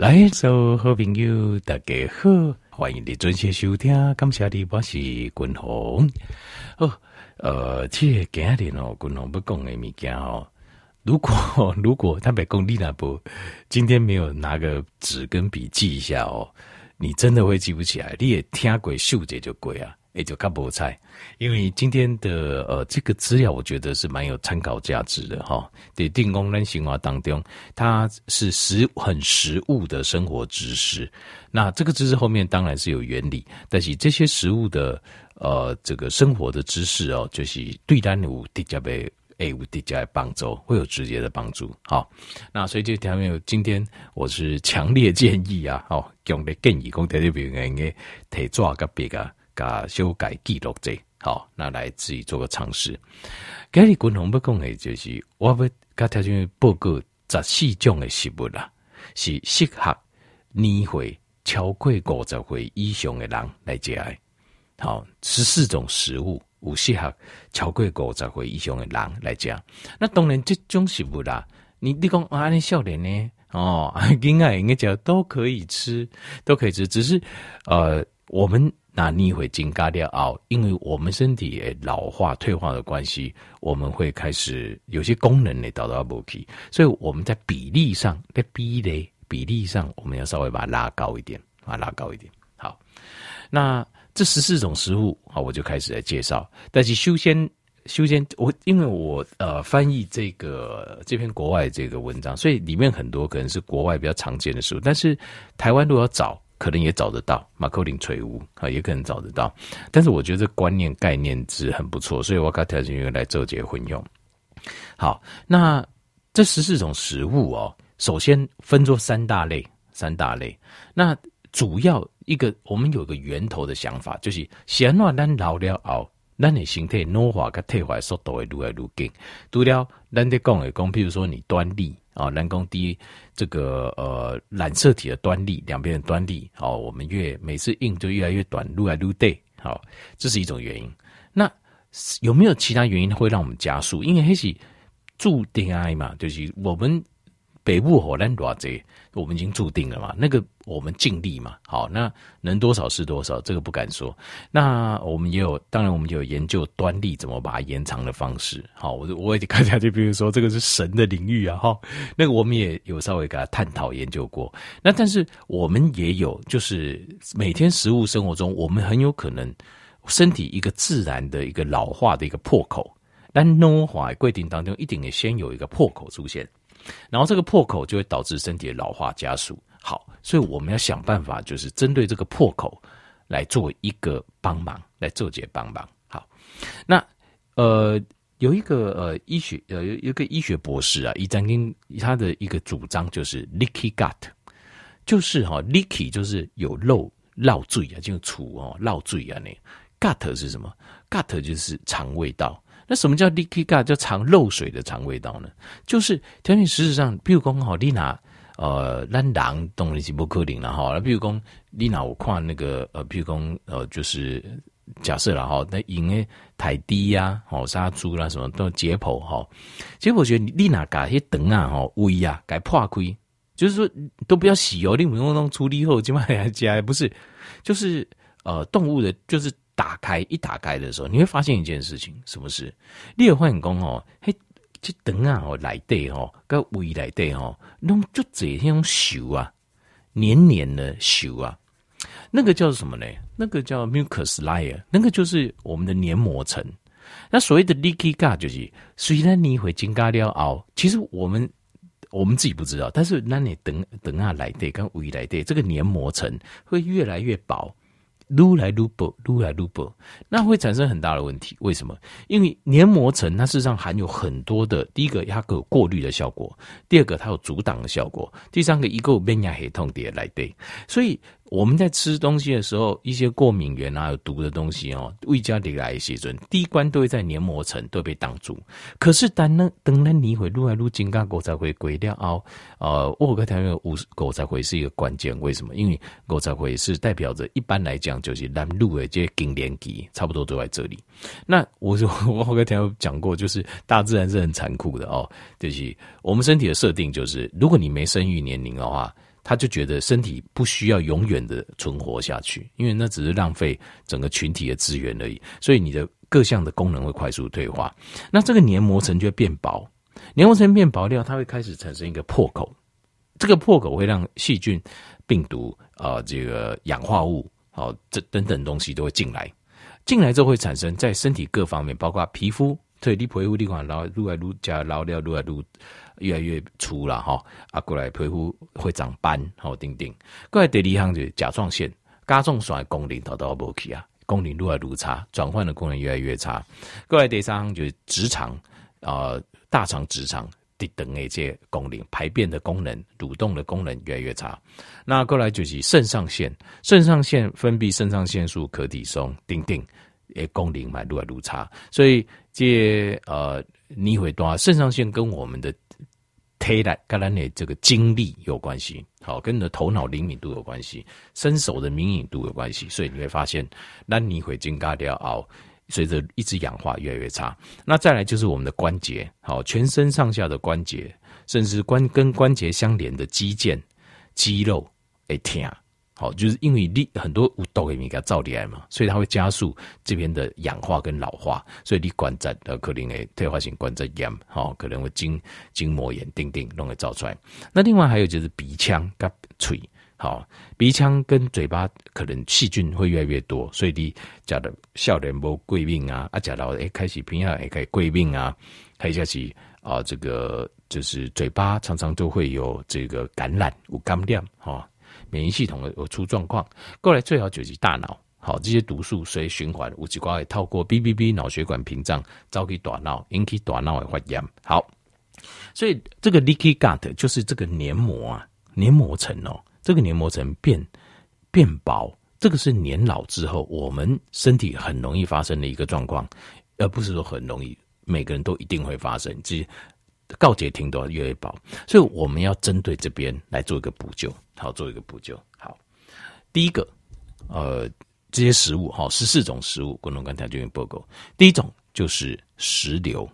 来，所有好朋友，大家好，欢迎你准时收听。感谢你，我是君鸿。哦，呃，其实今日哦，君鸿要讲的物件哦。如果 如果他别讲你那不，今天没有拿个纸跟笔记一下哦，你真的会记不起来。你也听过秀姐就贵啊。也就看不菜，因为今天的呃这个资料，我觉得是蛮有参考价值的哈。在定功能行话当中，它是实很实物的生活知识。那这个知识后面当然是有原理，但是这些实物的呃这个生活的知识哦，就是对单有直接的诶有直接帮助，会有直接的帮助。好，那所以这条面今天我是强烈建议啊，哦，强烈建议讲在这边应该提抓个别个。啊，修改记录者好，那来自己做个尝试。今日共同不讲的，就是我要甲条件报告十四种的食物啦，是适合年岁超过五十岁以上的人来食的。好，十四种食物有适合超过五十岁以上的人来食。那当然，这种食物啦，你你讲啊，你少年呢？哦，应该应该讲都可以吃，都可以吃，只是呃，我们。那你会增加掉哦，因为我们身体老化退化的关系，我们会开始有些功能呢，导到不起，所以我们在比例上，在比例比例上，我们要稍微把它拉高一点，啊拉高一点。好，那这十四种食物，好，我就开始来介绍。但是修仙修仙，我因为我呃翻译这个这篇国外这个文章，所以里面很多可能是国外比较常见的食物，但是台湾如果要找。可能也找得到马克林垂屋啊，也可能找得到。但是我觉得这观念概念是很不错，所以我搞条件员来做结婚用。好，那这十四种食物哦，首先分作三大类，三大类。那主要一个，我们有个源头的想法，就是先让咱老了后，咱的身体老化跟退化速度会越来越紧。除了咱在讲的讲，譬如说你端粒。啊，人工低这个呃染色体的端粒，两边的端粒，哦，我们越每次印就越来越短，撸来撸对，好，这是一种原因。那有没有其他原因会让我们加速？因为黑是注定爱嘛，就是我们。北部火山多这，我们已经注定了嘛。那个我们尽力嘛。好，那能多少是多少，这个不敢说。那我们也有，当然我们就有研究端粒怎么把它延长的方式。好，我我也看下去，比如说这个是神的领域啊，哈，那个我们也有稍微给他探讨研究过。那但是我们也有，就是每天食物生活中，我们很有可能身体一个自然的一个老化的一个破口，但老化规定当中一定得先有一个破口出现。然后这个破口就会导致身体的老化加速。好，所以我们要想办法，就是针对这个破口来做一个帮忙，来做些帮忙。好，那呃有一个呃医学呃有一个医学博士啊，伊曾经他的一个主张就是 leaky gut，就是哈、哦、leaky 就是有漏漏水啊，就出哦漏水啊那 gut 是什么？gut 就是肠胃道。那什么叫 leaky gut？叫藏漏水的肠胃道呢？就是条件事实上，比如讲好，你拿呃，咱人当然是不可能了哈。比如讲，你拿我看那个呃，比如讲呃，就是假设了哈，那因为太低呀，哦，杀猪啦，什么都解剖哈。其实我觉得你拿嘎些灯啊，哈，胃呀，该破开，就是说都不要洗哦，你不用弄处理后，起码还加不是，就是呃，动物的，就是。打开一打开的时候，你会发现一件事情，什么事？你有发现讲哦，嘿，这灯啊哦来对哦，跟胃来对哦，弄就这样修啊，黏黏的修啊，那个叫什么呢？那个叫 mucus layer，那个就是我们的黏膜层。那所谓的 leaky gut 就是，虽然你会增加了哦，其实我们我们自己不知道，但是那你等等啊来对跟胃来对，这个黏膜层会越来越薄。撸来撸不，撸来撸不，那会产生很大的问题。为什么？因为黏膜层它事实上含有很多的，第一个它有过滤的效果，第二个它有阻挡的效果，第三个一个免疫系统的来对，所以。我们在吃东西的时候，一些过敏源啊、有毒的东西哦，胃家里来一些准，第一关都会在黏膜层都被挡住。可是当那等那你会撸来撸金刚狗才会鬼掉哦。呃，我个台湾五狗才会是一个关键，为什么？因为狗才会是代表着一般来讲就是南路的这些经年期差不多都在这里。那我说我我个台湾讲过，就是大自然是很残酷的哦，就是我们身体的设定就是，如果你没生育年龄的话。他就觉得身体不需要永远的存活下去，因为那只是浪费整个群体的资源而已。所以你的各项的功能会快速退化，那这个黏膜层就会变薄，黏膜层变薄掉，它会开始产生一个破口，这个破口会让细菌、病毒啊、呃，这个氧化物，好、哦，这等等东西都会进来，进来之后会产生在身体各方面，包括皮肤。对，你皮肤地方，然后愈来愈加老了，愈来愈越来越粗了哈。啊，过来皮肤会长斑，好，丁丁。过来第二项就是甲状腺，甲状腺的功能都到无去啊，功能愈来愈差，转换的功能越来越差。过来第三项就是直肠，啊、呃，大肠、直肠的等的这些功能，排便的功能、蠕动的功能越来越差。那过来就是肾上腺，肾上腺分泌肾上腺素、可体松，丁丁。诶，功能嘛，越来越差，所以这呃，你会多肾上腺跟我们的推来、跟咱的这个精力有关系，好，跟你的头脑灵敏度有关系，身手的灵敏度有关系，所以你会发现，那你会增加掉熬，随着一直氧化越来越差。那再来就是我们的关节，好，全身上下的关节，甚至关跟关节相连的肌腱、肌肉会疼。好，就是因为你很多有毒的物件造来嘛，所以它会加速这边的氧化跟老化，所以你关节呃可能会退化性关节炎，好，可能会筋筋膜炎，等等弄会造出来。那另外还有就是鼻腔跟嘴，好，鼻腔跟嘴巴可能细菌会越来越多，所以你讲的少年无过敏啊，啊，讲到诶开始平下也开始过敏啊，还有就是啊，这个就是嘴巴常常都会有这个感染，有感染哈。免疫系统有出状况，过来最好就是大脑，好，这些毒素随循环，有几挂会透过 B B B 脑血管屏障，造起大脑，引起大脑的发炎。好，所以这个 leaky gut 就是这个黏膜啊，黏膜层哦，这个黏膜层变变薄，这个是年老之后我们身体很容易发生的一个状况，而不是说很容易，每个人都一定会发生。这告诫听都要越来越薄，所以我们要针对这边来做一个补救。好，做一个补救。好，第一个，呃，这些食物哈，十四种食物，共同刚才就用报告。第一种就是石榴，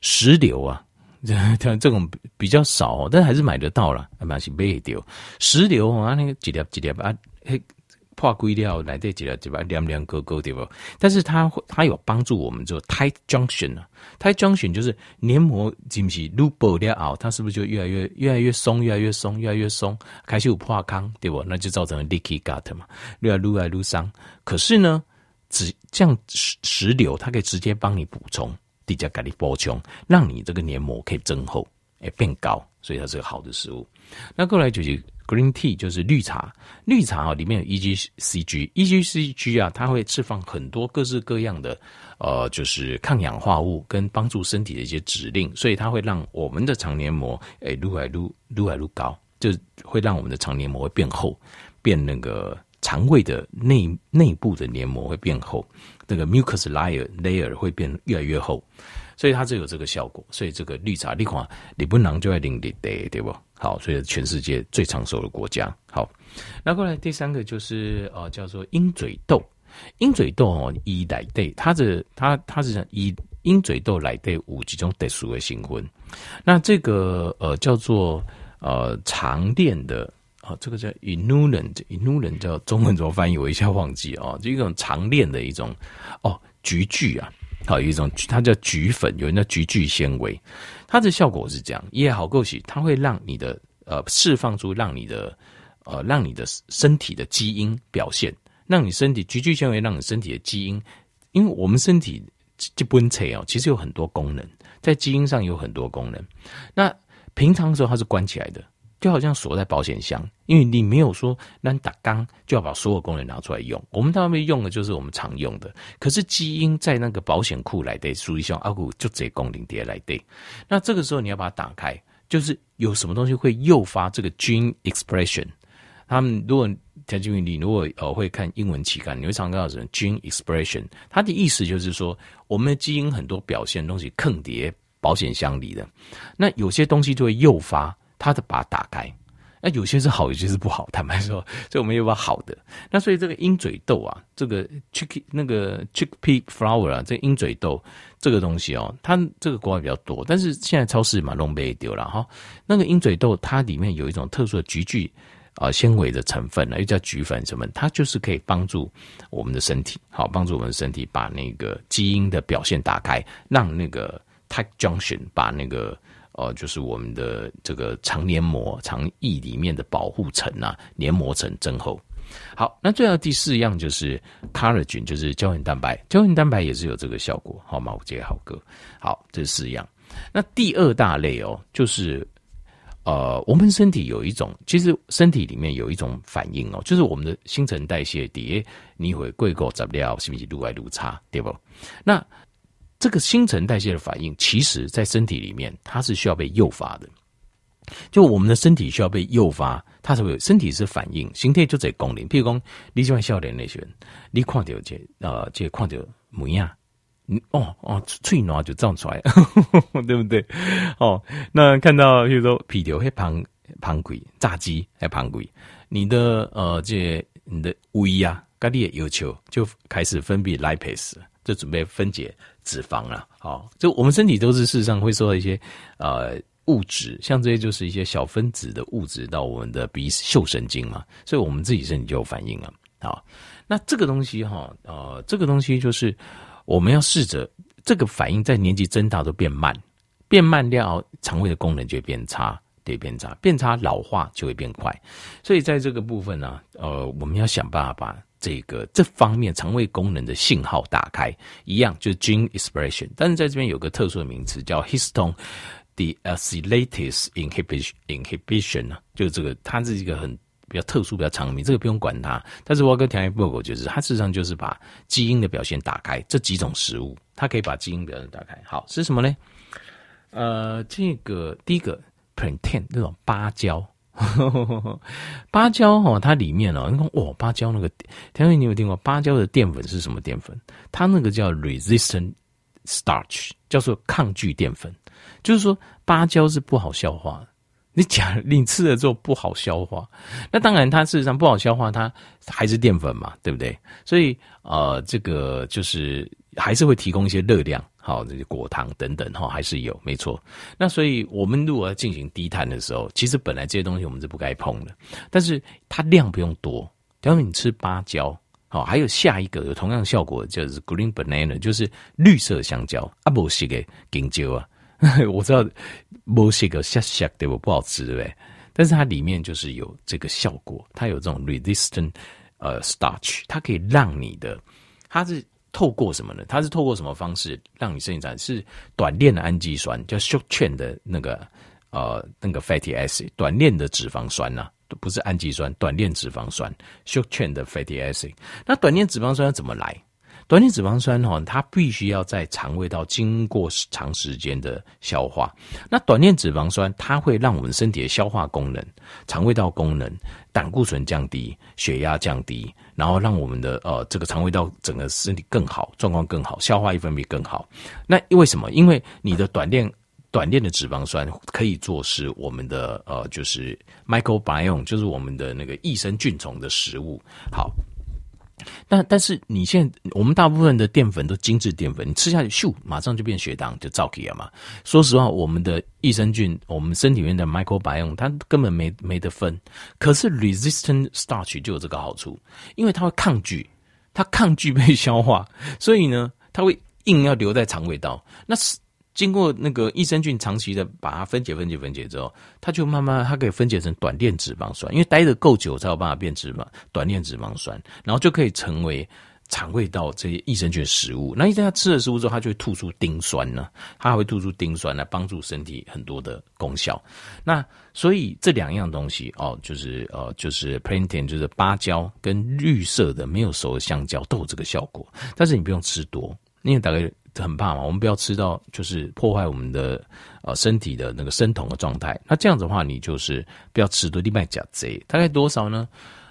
石榴啊，这这种比较少，但还是买得到了，蛮是买得到。石榴啊，那个几粒几粒啊，嘿。破龟料来得及了对吧？凉凉勾勾对不？但是它它有帮助我们做 tight junction 啊，tight junction 就是黏膜是不是撸薄了后，它是不是就越来越越来越松，越来越松，越来越松，开始有破康对不？那就造成了 leaky gut 嘛，越来越来越伤。可是呢，只这样石石榴，它可以直接帮你补充，直接给你补充，让你这个黏膜可以增厚，诶变高，所以它是个好的食物。那过来就是。Green tea 就是绿茶，绿茶啊里面有 EGCG，EGCG 啊，它会释放很多各式各样的呃，就是抗氧化物跟帮助身体的一些指令，所以它会让我们的肠黏膜诶撸来撸撸来撸高，就会让我们的肠黏膜会变厚，变那个肠胃的内内部的黏膜会变厚，那个 mucus layer layer 会变越来越厚。所以它就有这个效果，所以这个绿茶，你看，你不能就在领地对对不？好，所以全世界最长寿的国家。好，那过来第三个就是呃，叫做鹰嘴豆。鹰嘴豆哦，以来对它的它它是以鹰嘴豆来对五几种特殊的成分。那这个呃叫做呃长链的啊、哦，这个叫 inulent，inulent 叫中文怎么翻译？我一下忘记哦，就一种长链的一种哦菊苣啊。好，有一种它叫菊粉，有人叫菊苣纤维，它的效果是这样，也好够洗，它会让你的呃释放出让你的呃让你的身体的基因表现，让你身体菊苣纤维让你身体的基因，因为我们身体这本册哦，其实有很多功能，在基因上有很多功能，那平常的时候它是关起来的。就好像锁在保险箱，因为你没有说那打缸就要把所有功能拿出来用。我们大部分用的就是我们常用的，可是基因在那个保险库来的，属于像阿古就这功能碟来的。那这个时候你要把它打开，就是有什么东西会诱发这个 gene expression。他们如果田俊你如果呃会看英文期刊，你会常看到什么 gene expression？它的意思就是说，我们的基因很多表现东西坑碟保险箱里的，那有些东西就会诱发。它的把它打开，那有些是好，有些是不好。坦白说，所以我们有把好的。那所以这个鹰嘴豆啊，这个 chick 那个 chickpea flower 啊，这鹰嘴豆这个东西哦，它这个国外比较多，但是现在超市嘛，弄被丢了哈。那个鹰嘴豆它里面有一种特殊的菊苣啊纤维的成分呢，又叫菊粉什么，它就是可以帮助我们的身体，好帮助我们的身体把那个基因的表现打开，让那个 tight junction 把那个呃就是我们的这个肠黏膜、肠液里面的保护层啊黏膜层增厚。好，那最后第四样就是 collagen，就是胶原蛋白，胶原蛋白也是有这个效果，好吗？我杰好哥，好，这四样。那第二大类哦，就是呃，我们身体有一种，其实身体里面有一种反应哦，就是我们的新陈代谢底下你会贵过怎么料，是不是越来越差，对不？那这个新陈代谢的反应，其实在身体里面它是需要被诱发的。就我们的身体需要被诱发，它才会身体是反应，身体就在功能。譬如讲，你喜欢笑脸那些，你看到这呃，这看到模样，哦哦，嘴暖就长出来呵呵，对不对？哦，那看到譬如说皮条会胖胖鬼，炸鸡还胖鬼，你的呃，这你的胃呀，咖喱的要求就开始分泌 lipase，就准备分解脂肪了。好、就我们身体都是事实上会受到一些呃。物质像这些就是一些小分子的物质到我们的鼻嗅神经嘛，所以我们自己身体就有反应了。好，那这个东西哈，呃，这个东西就是我们要试着这个反应在年纪增大都变慢，变慢掉肠胃的功能就会变差，对，变差，变差老化就会变快。所以在这个部分呢，呃，我们要想办法把这个这方面肠胃功能的信号打开，一样就是 gene expression，但是在这边有个特殊的名词叫 histone。deacylase inhibition inhibition 呢，就这个，它是一个很比较特殊、比较长名，这个不用管它。但是我跟田一报告就是，它事实上就是把基因的表现打开。这几种食物，它可以把基因表现打开。好，是什么呢？呃，这个第一个 plantain 那种芭蕉，芭蕉哈，它里面哦，你看哇，芭蕉那个田一，你有听过芭蕉的淀粉是什么淀粉？它那个叫 resistant starch，叫做抗拒淀粉。就是说，芭蕉是不好消化。你讲，你吃了之后不好消化，那当然它事实上不好消化，它还是淀粉嘛，对不对？所以呃，这个就是还是会提供一些热量，好，这些果糖等等哈，还是有，没错。那所以我们如果要进行低碳的时候，其实本来这些东西我们是不该碰的，但是它量不用多。比方你吃芭蕉，好，还有下一个有同样效果，就是 green banana，就是绿色香蕉，啊不是个香蕉啊。我知道某些个下下对不不好吃，对不对？但是它里面就是有这个效果，它有这种 resistant 呃 starch，它可以让你的，它是透过什么呢？它是透过什么方式让你生产？是短链的氨基酸，叫 short chain 的那个呃那个 fatty acid，短链的脂肪酸呐、不是氨基酸，短链脂肪酸 short chain 的 fatty acid。那短链脂肪酸要怎么来？短链脂肪酸哈，它必须要在肠胃道经过长时间的消化。那短链脂肪酸它会让我们身体的消化功能、肠胃道功能、胆固醇降低、血压降低，然后让我们的呃这个肠胃道整个身体更好，状况更好，消化一分泌更好。那为什么？因为你的短链短链的脂肪酸可以做是我们的呃就是 microbiome，就是我们的那个益生菌虫的食物。好。但但是你现在我们大部分的淀粉都精致淀粉，你吃下去咻，马上就变血糖，就造起了嘛。说实话，我们的益生菌，我们身体里面的 microbiome，它根本没没得分。可是 resistant starch 就有这个好处，因为它会抗拒，它抗拒被消化，所以呢，它会硬要留在肠胃道。那是。经过那个益生菌长期的把它分解、分解、分解之后，它就慢慢它可以分解成短链脂肪酸，因为待得够久才有办法变脂肪短链脂肪酸，然后就可以成为肠胃道这些益生菌食物。那一旦它吃了食物之后，它就会吐出丁酸呢，它还会吐出丁酸来帮助身体很多的功效。那所以这两样东西哦，就是呃，就是 p l a n t i n 就是芭蕉跟绿色的没有熟的香蕉都有这个效果，但是你不用吃多，因为大概。很怕嘛，我们不要吃到就是破坏我们的呃身体的那个生酮的状态。那这样子的话，你就是不要吃多，另外加贼大概多少呢？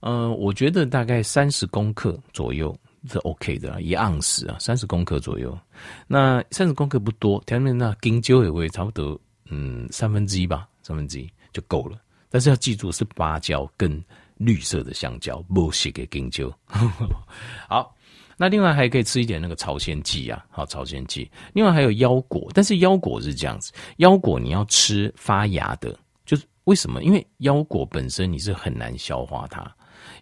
呃，我觉得大概三十公克左右是 OK 的，一盎司啊，三十公克左右。那三十公克不多，前面那金蕉也会差不多，嗯，三分之一吧，三分之一就够了。但是要记住是芭蕉跟绿色的香蕉，不是给金蕉。好。那另外还可以吃一点那个朝鲜蓟啊，好，朝鲜蓟。另外还有腰果，但是腰果是这样子，腰果你要吃发芽的，就是为什么？因为腰果本身你是很难消化它，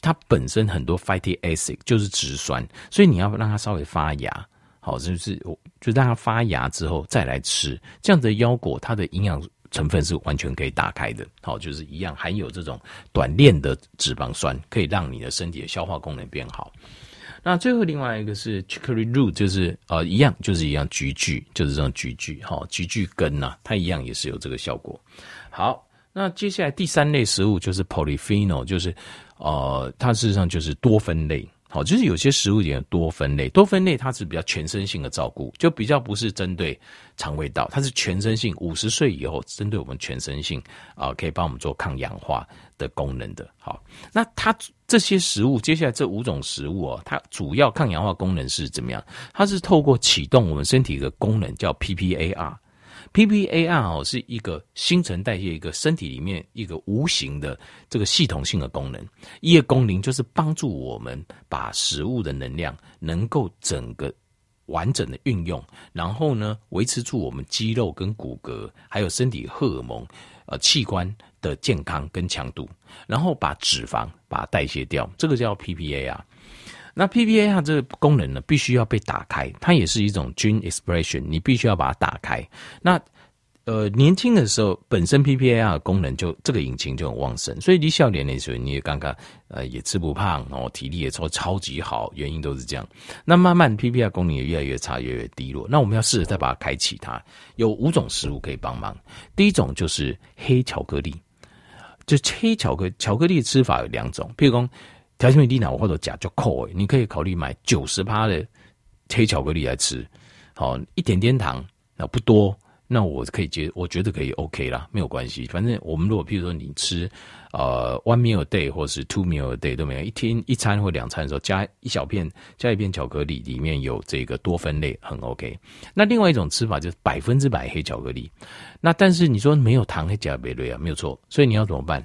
它本身很多 fatty acid 就是植酸，所以你要让它稍微发芽，好，就是就让它发芽之后再来吃，这样的腰果它的营养成分是完全可以打开的，好，就是一样含有这种短链的脂肪酸，可以让你的身体的消化功能变好。那最后另外一个是 chicory root，就是呃一样，就是一样菊苣，就是这种菊苣，哈，菊苣根呐、啊，它一样也是有这个效果。好，那接下来第三类食物就是 polyphenol，就是呃它事实上就是多酚类。好，就是有些食物也多分类，多分类它是比较全身性的照顾，就比较不是针对肠胃道，它是全身性，五十岁以后针对我们全身性啊、可以帮我们做抗氧化的功能的。好，那它这些食物，接下来这五种食物哦，它主要抗氧化功能是怎么样？它是透过启动我们身体的功能，叫 PPAR。PPAR 哦，是一个新陈代谢，一个身体里面一个无形的这个系统性的功能。一个功能就是帮助我们把食物的能量能够整个完整的运用，然后呢，维持住我们肌肉跟骨骼，还有身体荷尔蒙呃器官的健康跟强度，然后把脂肪把它代谢掉，这个叫 PPAR。那 PPAR 这个功能呢，必须要被打开，它也是一种 gene expression，你必须要把它打开。那呃，年轻的时候本身 PPAR 的功能就这个引擎就很旺盛，所以你笑脸的时候你也刚刚呃也吃不胖哦，体力也超超级好，原因都是这样。那慢慢 PPAR 功能也越来越差，越来越低落。那我们要试着再把它开启它，有五种食物可以帮忙。第一种就是黑巧克力，就黑巧克巧克力吃法有两种，譬如说。条件低钠或者假就扣诶，你可以考虑买九十趴的黑巧克力来吃，好一点点糖，那不多，那我可以接，我觉得可以 OK 啦，没有关系。反正我们如果譬如说你吃呃 one meal a day 或是 two meal a day 都没有，一天一餐或两餐的时候加一小片加一片巧克力，里面有这个多酚类，很 OK。那另外一种吃法就是百分之百黑巧克力，那但是你说没有糖，黑加贝类啊，没有错。所以你要怎么办？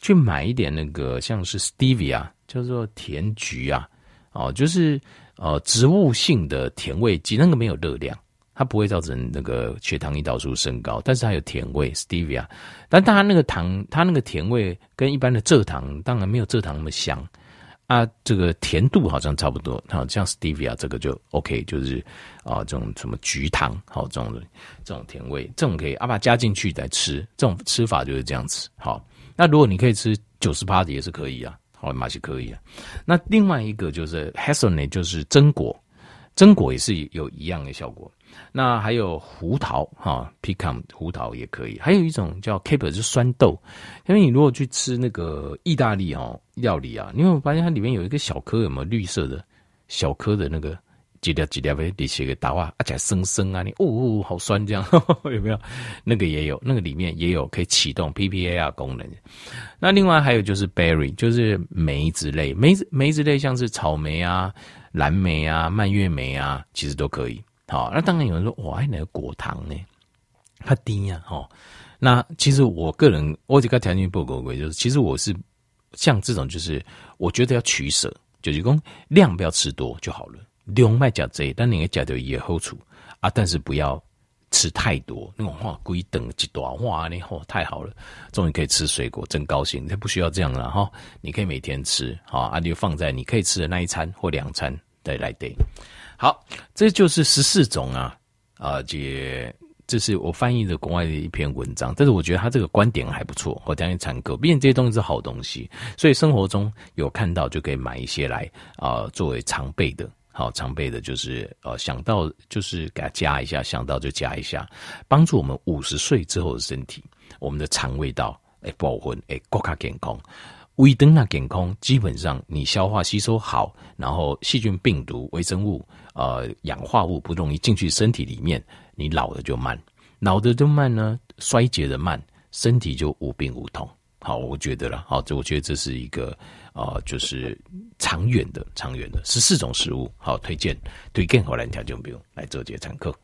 去买一点那个像是 stevia。叫做甜菊啊，哦，就是呃植物性的甜味剂，那个没有热量，它不会造成那个血糖胰岛素升高，但是它有甜味，stevia。但它那个糖，它那个甜味跟一般的蔗糖当然没有蔗糖那么香啊，这个甜度好像差不多。好，像 stevia 这个就 OK，就是啊这种什么菊糖，好这种这种甜味，这种可以阿爸加进去再吃，这种吃法就是这样子。好，那如果你可以吃九十八的也是可以啊。哦，马是可以啊。那另外一个就是 h a s s e n 就是榛果，榛果也是有一样的效果。那还有胡桃哈，pecan 胡桃也可以。还有一种叫 caper，是酸豆。因为你如果去吃那个意大利哦料理啊，你会发现它里面有一个小颗有没有绿色的小颗的那个。几条几条的，你写个大话，而且生生啊，你哦哦，好酸这样呵呵，有没有？那个也有，那个里面也有可以启动 PPAR 功能。那另外还有就是 berry，就是梅子类，梅子梅子类像是草莓啊、蓝莓啊、蔓越莓啊，其实都可以。好，那当然有人说，哇，那个果糖呢？它低呀，哈。那其实我个人，我这个条件不够贵，就是其实我是像这种，就是我觉得要取舍，就是说量不要吃多就好了。量卖加贼，但你个加的也好处啊，但是不要吃太多。那种话规等几多哇，你好太好了，终于可以吃水果，真高兴。这不需要这样了哈，你可以每天吃，好啊，就放在你可以吃的那一餐或两餐再来对。好，这就是十四种啊啊，这这是我翻译的国外的一篇文章，但是我觉得他这个观点还不错，我将来参考。毕竟这些东西是好东西，所以生活中有看到就可以买一些来啊，作为常备的。好，常备的就是呃，想到就是给它加一下，想到就加一下，帮助我们五十岁之后的身体，我们的肠胃道哎，保温哎，更加健康。胃等那健康，基本上你消化吸收好，然后细菌、病毒、微生物、呃，氧化物不容易进去身体里面，你老的就慢，老的就慢呢，衰竭的慢，身体就无病无痛。好，我觉得了，好，这我觉得这是一个。啊、就是长远的、长远的十四种食物，好推荐，推荐好来条件，不用来做这些参考。